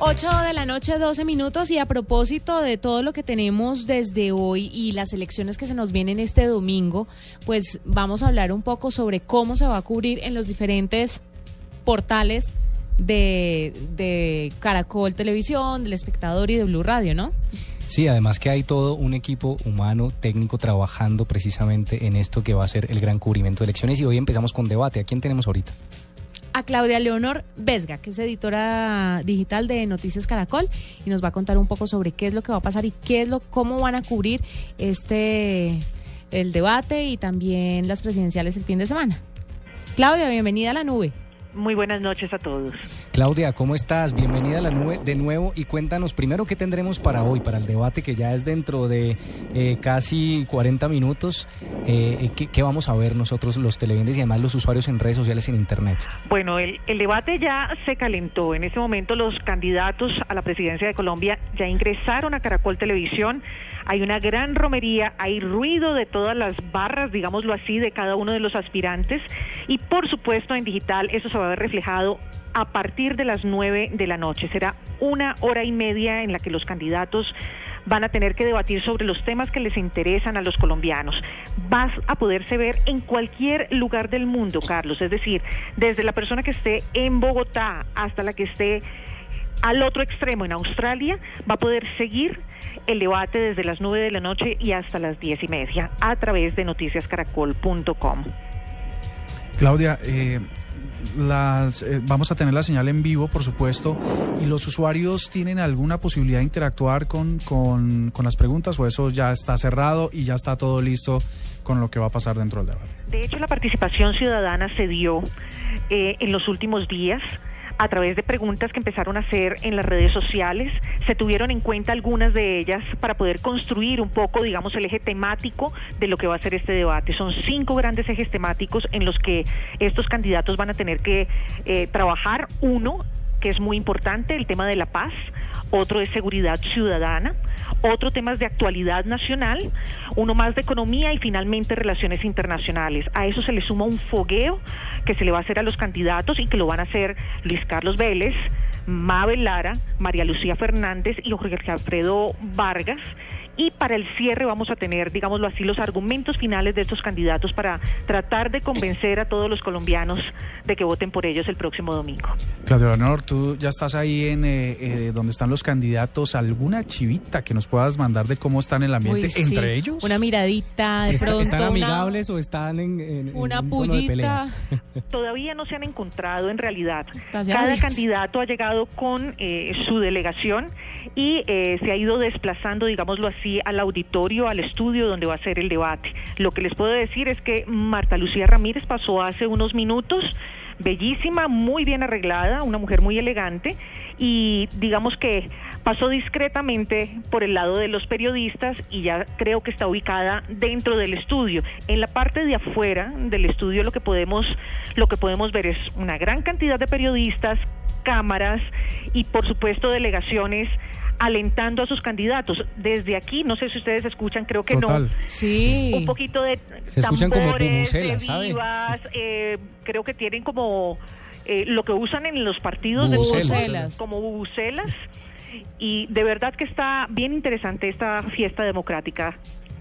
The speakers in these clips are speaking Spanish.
8 de la noche, 12 minutos y a propósito de todo lo que tenemos desde hoy y las elecciones que se nos vienen este domingo, pues vamos a hablar un poco sobre cómo se va a cubrir en los diferentes portales de, de Caracol Televisión, del Espectador y de Blue Radio, ¿no? Sí, además que hay todo un equipo humano, técnico, trabajando precisamente en esto que va a ser el gran cubrimiento de elecciones y hoy empezamos con debate. ¿A quién tenemos ahorita? Claudia Leonor Vesga, que es editora digital de Noticias Caracol, y nos va a contar un poco sobre qué es lo que va a pasar y qué es lo, cómo van a cubrir este el debate y también las presidenciales el fin de semana. Claudia, bienvenida a la nube. Muy buenas noches a todos. Claudia, ¿cómo estás? Bienvenida a la nube de nuevo y cuéntanos primero qué tendremos para hoy, para el debate que ya es dentro de eh, casi 40 minutos. Eh, ¿qué, vamos a ver nosotros los televidentes y además los usuarios en redes sociales y en Internet? Bueno, el, el debate ya se calentó. En este momento los candidatos a la presidencia de Colombia ya ingresaron a Caracol Televisión hay una gran romería, hay ruido de todas las barras, digámoslo así, de cada uno de los aspirantes y por supuesto en digital eso se va a ver reflejado a partir de las nueve de la noche. Será una hora y media en la que los candidatos van a tener que debatir sobre los temas que les interesan a los colombianos. Vas a poderse ver en cualquier lugar del mundo, Carlos, es decir, desde la persona que esté en Bogotá hasta la que esté al otro extremo, en Australia, va a poder seguir el debate desde las 9 de la noche y hasta las diez y media a través de noticiascaracol.com. Claudia, eh, las, eh, vamos a tener la señal en vivo, por supuesto, y los usuarios tienen alguna posibilidad de interactuar con, con, las preguntas o eso ya está cerrado y ya está todo listo con lo que va a pasar dentro del debate. De hecho, la participación ciudadana se dio eh, en los últimos días a través de preguntas que empezaron a hacer en las redes sociales. Se tuvieron en cuenta algunas de ellas para poder construir un poco, digamos, el eje temático de lo que va a ser este debate. Son cinco grandes ejes temáticos en los que estos candidatos van a tener que eh, trabajar. Uno, que es muy importante, el tema de la paz, otro es seguridad ciudadana, otro tema es de actualidad nacional, uno más de economía y finalmente relaciones internacionales. A eso se le suma un fogueo que se le va a hacer a los candidatos y que lo van a hacer Luis Carlos Vélez, Mabel Lara, María Lucía Fernández y Jorge Alfredo Vargas y para el cierre vamos a tener, digámoslo así, los argumentos finales de estos candidatos para tratar de convencer a todos los colombianos de que voten por ellos el próximo domingo. Claudio Leonor, tú ya estás ahí en eh, eh, donde están los candidatos. ¿Alguna chivita que nos puedas mandar de cómo están el ambiente entre ellos? Una miradita, de pronto. ¿Están amigables o están en, una pullita? Todavía no se han encontrado en realidad. Cada candidato ha llegado con eh, su delegación y se ha ido desplazando, digámoslo así, al auditorio, al estudio donde va a ser el debate. Lo que les puedo decir es que Marta Lucía Ramírez pasó hace unos minutos, bellísima, muy bien arreglada, una mujer muy elegante y digamos que pasó discretamente por el lado de los periodistas y ya creo que está ubicada dentro del estudio. En la parte de afuera del estudio lo que podemos lo que podemos ver es una gran cantidad de periodistas, cámaras y por supuesto delegaciones alentando a sus candidatos. Desde aquí, no sé si ustedes escuchan, creo que no. Sí. Un poquito de Se escuchan como bubucelas, ¿sabe? Eh, creo que tienen como eh, lo que usan en los partidos de como bubucelas. Y de verdad que está bien interesante esta fiesta democrática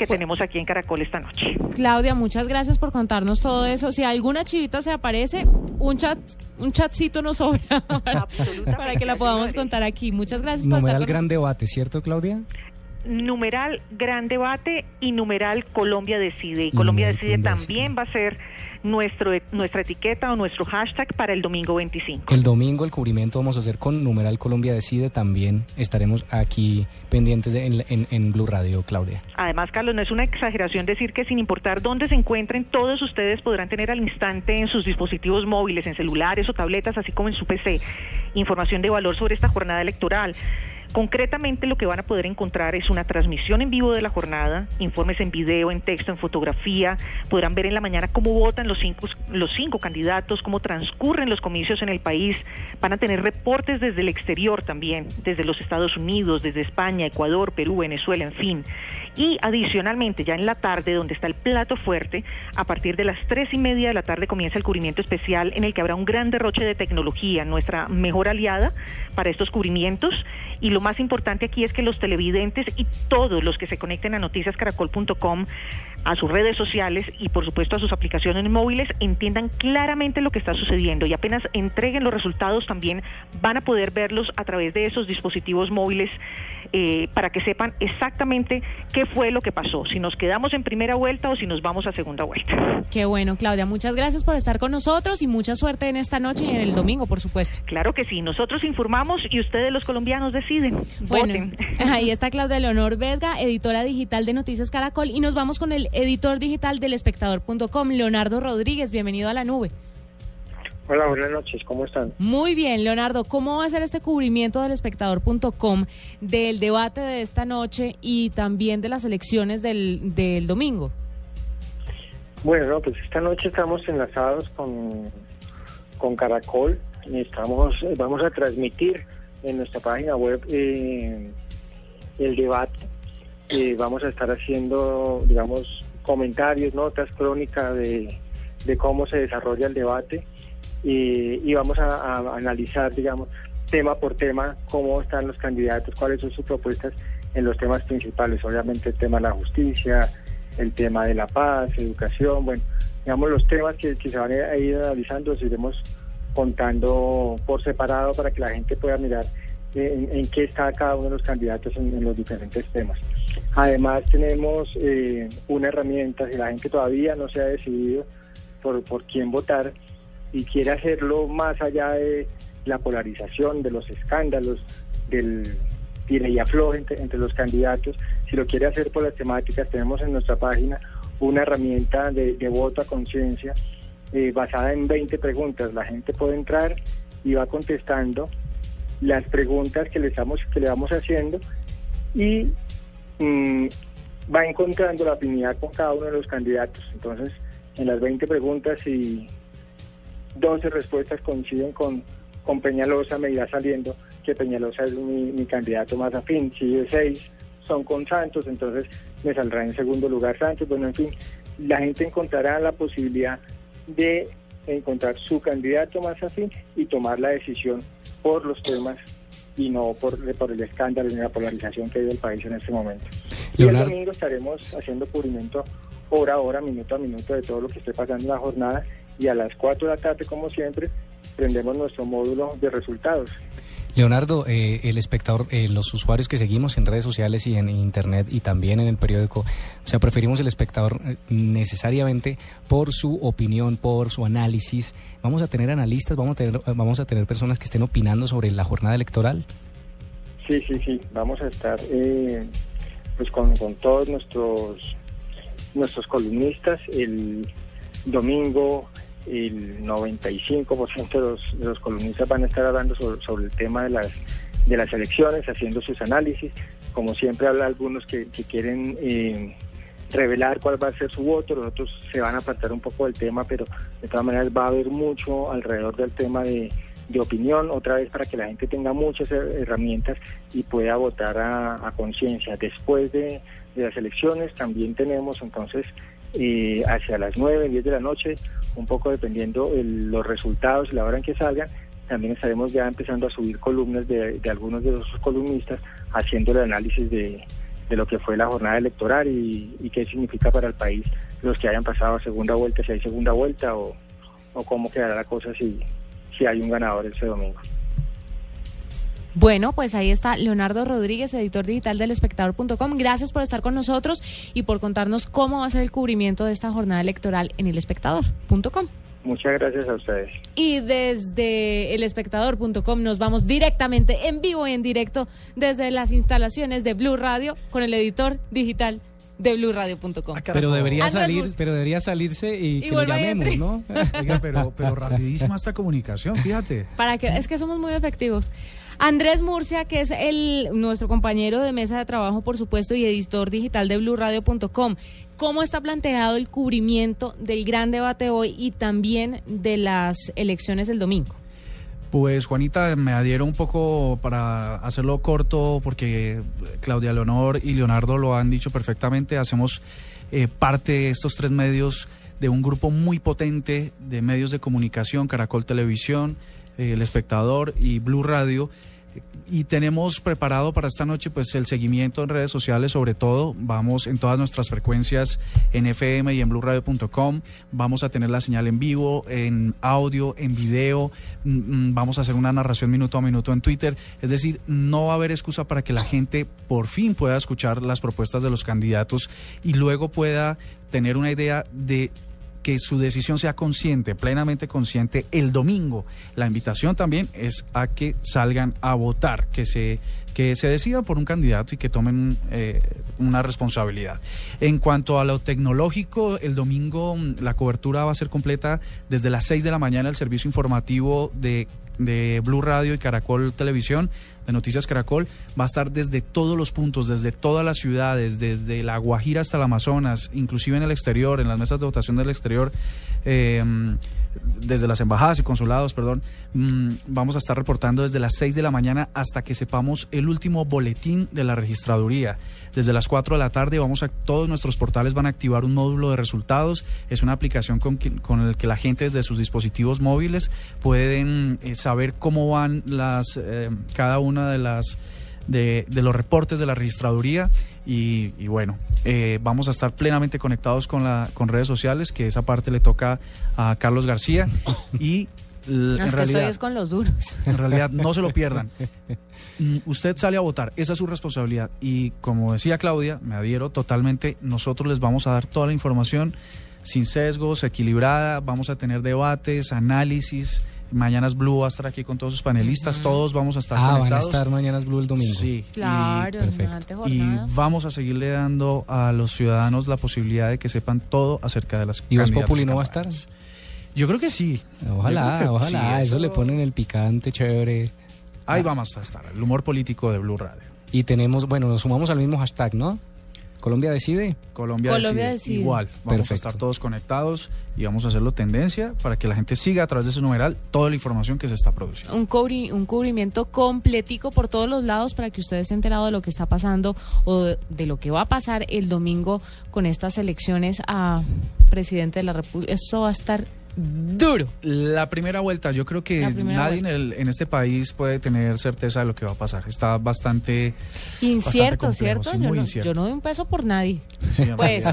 que tenemos aquí en Caracol esta noche. Claudia, muchas gracias por contarnos todo eso. Si alguna chivita se aparece, un chat, un chatcito nos sobra para, que la podamos contar aquí. Muchas gracias. Numeral gran debate, ¿cierto, Claudia? Numeral gran debate y numeral Colombia decide. Y Colombia decide también va a ser nuestro, nuestra etiqueta o nuestro hashtag para el domingo 25. El domingo el cubrimiento vamos a hacer con numeral Colombia Decide. También estaremos aquí pendientes en, en, Blue Radio, Claudia. Además, Carlos, no es una exageración decir que sin importar dónde se encuentren, todos ustedes podrán tener al instante en sus dispositivos móviles, en celulares o tabletas, así como en su PC, información de valor sobre esta jornada electoral. Concretamente lo que van a poder encontrar es una transmisión en vivo de la jornada, informes en video, en texto, en fotografía, podrán ver en la mañana cómo votan los cinco, los cinco candidatos, cómo transcurren los comicios en el país, van a tener reportes desde el exterior también, desde los Estados Unidos, desde España, Ecuador, Perú, Venezuela, en fin. Y adicionalmente, ya en la tarde, donde está el plato fuerte, a partir de las tres y media de la tarde comienza el cubrimiento especial en el que habrá un gran derroche de tecnología, nuestra mejor aliada para estos cubrimientos. Y lo más importante aquí es que los televidentes y todos los que se conecten a noticiascaracol.com, a sus redes sociales y por supuesto a sus aplicaciones móviles entiendan claramente lo que está sucediendo. Y apenas entreguen los resultados también van a poder verlos a través de esos dispositivos móviles eh, para que sepan exactamente qué fue lo que pasó, si nos quedamos en primera vuelta o si nos vamos a segunda vuelta. Qué bueno, Claudia, muchas gracias por estar con nosotros y mucha suerte en esta noche y en el domingo, por supuesto. Claro que sí, nosotros informamos y ustedes los colombianos deciden. Voten. Ahí está Claudia Leonor Vesga, editora digital de Noticias Caracol y nos vamos con el editor digital del espectador.com, Leonardo Rodríguez, bienvenido a la nube. Hola, buenas noches, ¿cómo están? Muy bien, Leonardo, ¿cómo va a ser este cubrimiento del espectador.com del debate de esta noche y también de las elecciones del, del domingo? Bueno, pues esta noche estamos enlazados con, con Caracol y estamos, vamos a transmitir en nuestra página web eh, el debate. Eh, vamos a estar haciendo, digamos, comentarios, notas, crónicas de, de cómo se desarrolla el debate y, vamos a, analizar, digamos, tema por tema, cómo están los candidatos, cuáles son sus propuestas en los temas principales, obviamente el tema de la justicia, el tema de la paz, educación, bueno, digamos los temas que, se van a ir analizando, los iremos contando por separado para que la gente pueda mirar en, qué está cada uno de los candidatos en, los diferentes temas. Además tenemos eh, una herramienta, si la gente todavía no se ha decidido por, por quién votar, y quiere hacerlo más allá de la polarización, de los escándalos, del tire y afloje entre, los candidatos, si lo quiere hacer por las temáticas, tenemos en nuestra página una herramienta de, voto a conciencia eh, basada en 20 preguntas. La gente puede entrar y va contestando las preguntas que le, estamos, que le vamos haciendo y mm, va encontrando la afinidad con cada uno de los candidatos. Entonces, en las 20 preguntas, y 12 respuestas coinciden con, con Peñalosa, me irá saliendo que Peñalosa es mi, candidato más afín. Si de 6 son con Santos, entonces me saldrá en segundo lugar Santos. Bueno, en fin, la gente encontrará la posibilidad de encontrar su candidato más afín y tomar la decisión por los temas y no por, por el escándalo y la polarización que hay del país en este momento. Y el domingo estaremos haciendo cubrimiento hora a hora, minuto a minuto de todo lo que esté pasando en la jornada y a las 4 de la tarde, como siempre, prendemos nuestro módulo de resultados. Leonardo, eh, el espectador, eh, los usuarios que seguimos en redes sociales y en internet y también en el periódico, o sea, preferimos el espectador eh, necesariamente por su opinión, por su análisis. Vamos a tener analistas, vamos a tener, vamos a tener personas que estén opinando sobre la jornada electoral. Sí, sí, sí. Vamos a estar, pues, con, con todos nuestros nuestros columnistas el domingo el 95% de los, de los columnistas van a estar hablando sobre, el tema de las, de las elecciones, haciendo sus análisis. Como siempre habla algunos que, quieren eh, revelar cuál va a ser su voto, los otros se van a apartar un poco del tema, pero de todas maneras va a haber mucho alrededor del tema de, opinión, otra vez para que la gente tenga muchas herramientas y pueda votar a, conciencia. Después de, de las elecciones también tenemos entonces eh, hacia las 9, 10 de la noche, un poco dependiendo los resultados y la hora en que salgan, también estaremos ya empezando a subir columnas de, algunos de los columnistas haciendo el análisis de, lo que fue la jornada electoral y, qué significa para el país los que hayan pasado a segunda vuelta, si hay segunda vuelta o, o cómo quedará la cosa si, si hay un ganador ese domingo. Bueno, pues ahí está Leonardo Rodríguez, editor digital del espectador.com. Gracias por estar con nosotros y por contarnos cómo va a ser el cubrimiento de esta jornada electoral en el espectador.com. Muchas gracias a ustedes. Y desde el espectador.com nos vamos directamente en vivo y en directo desde las instalaciones de Blue Radio con el editor digital de blueradio.com. Ah, pero debería salir, pero debería salirse y, que lo llamemos, ¿no? pero, pero rapidísima esta comunicación, fíjate. Para que es que somos muy efectivos. Andrés Murcia, que es el nuestro compañero de mesa de trabajo, por supuesto, y editor digital de blueradio.com. ¿Cómo está planteado el cubrimiento del gran debate hoy y también de las elecciones del domingo? Pues Juanita, me adhiero un poco para hacerlo corto porque Claudia Leonor y Leonardo lo han dicho perfectamente. Hacemos eh, parte de estos tres medios de un grupo muy potente de medios de comunicación, Caracol Televisión, El Espectador y Blue Radio. Y tenemos preparado para esta noche pues el seguimiento en redes sociales. Sobre todo vamos en todas nuestras frecuencias en FM y en blueradio.com vamos a tener la señal en vivo en audio en video. Mm, mm, vamos a hacer una narración minuto a minuto en Twitter. Es decir no va a haber excusa para que la gente por fin pueda escuchar las propuestas de los candidatos y luego pueda tener una idea de que su decisión sea consciente, plenamente consciente el domingo. La invitación también es a que salgan a votar, que se que se decidan por un candidato y que tomen eh, una responsabilidad. En cuanto a lo tecnológico, el domingo mm, la cobertura va a ser completa desde las 6 de la mañana el servicio informativo de, de Blue Radio y Caracol Televisión de Noticias Caracol va a estar desde todos los puntos, desde todas las ciudades, desde la Guajira hasta el Amazonas, inclusive en el exterior, en las mesas de votación del exterior. Eh, desde las embajadas y consulados, perdón, mm, vamos a estar reportando desde las 6 de la mañana hasta que sepamos el último boletín de la registraduría. Desde las 4 de la tarde vamos a todos nuestros portales van a activar un módulo de resultados. Es una aplicación con, con el que la gente desde sus dispositivos móviles pueden eh, saber cómo van las eh, cada una de las de, los reportes de la registraduría y, bueno, eh, vamos a estar plenamente conectados con, la, con redes sociales, que esa parte le toca a Carlos García y en realidad, estoy con los duros. En realidad, no se lo pierdan. Mm, usted sale a votar, esa es su responsabilidad. Y como decía Claudia, me adhiero totalmente, nosotros les vamos a dar toda la información sin sesgos, equilibrada, vamos a tener debates, análisis, Mañanas Blue va a estar aquí con todos sus panelistas, todos vamos a estar ah, conectados. van a estar Mañanas Blue el domingo. Sí, claro, y, perfecto. y vamos a seguirle dando a los ciudadanos la posibilidad de que sepan todo acerca de las ¿Y Voz Populi no va a estar? Yo creo que sí. Ojalá, ojalá, eso... le ponen el picante chévere. Ahí vamos a estar, el humor político de Blue Radio. Y tenemos, bueno, nos sumamos al mismo hashtag, ¿no? Colombia decide. Colombia, decide. Igual. Vamos a estar todos conectados y vamos a hacerlo tendencia para que la gente siga a través de ese numeral toda la información que se está produciendo. Un, un cubrimiento completico por todos los lados para que ustedes estén enterados de lo que está pasando o de, lo que va a pasar el domingo con estas elecciones a presidente de la República. Esto va a estar duro. La primera vuelta, yo creo que nadie en, el, en, este país puede tener certeza de lo que va a pasar. Está bastante incierto, ¿cierto? yo, no, yo no doy un peso por nadie. pues,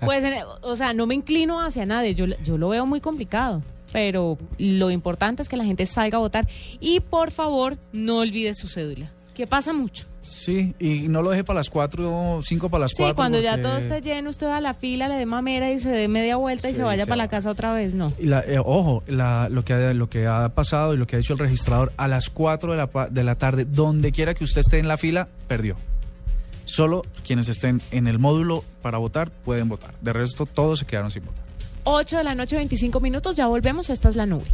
pues, o sea, no me inclino hacia nadie. Yo, yo lo veo muy complicado. Pero lo importante es que la gente salga a votar y por favor no olvide su cédula que pasa mucho. Sí, y no lo deje para las cuatro, cinco para las cuatro. Sí, cuando ya todo esté lleno, usted va a la fila, le dé mamera y se dé media vuelta y se vaya para la casa otra vez, ¿no? Y la, eh, ojo, la, lo, que ha, lo que ha pasado y lo que ha dicho el registrador, a las cuatro de la, de la tarde, donde quiera que usted esté en la fila, perdió. Solo quienes estén en el módulo para votar pueden votar. De resto, todos se quedaron sin votar. 8 de la noche, 25 minutos, ya volvemos. Esta es la nube.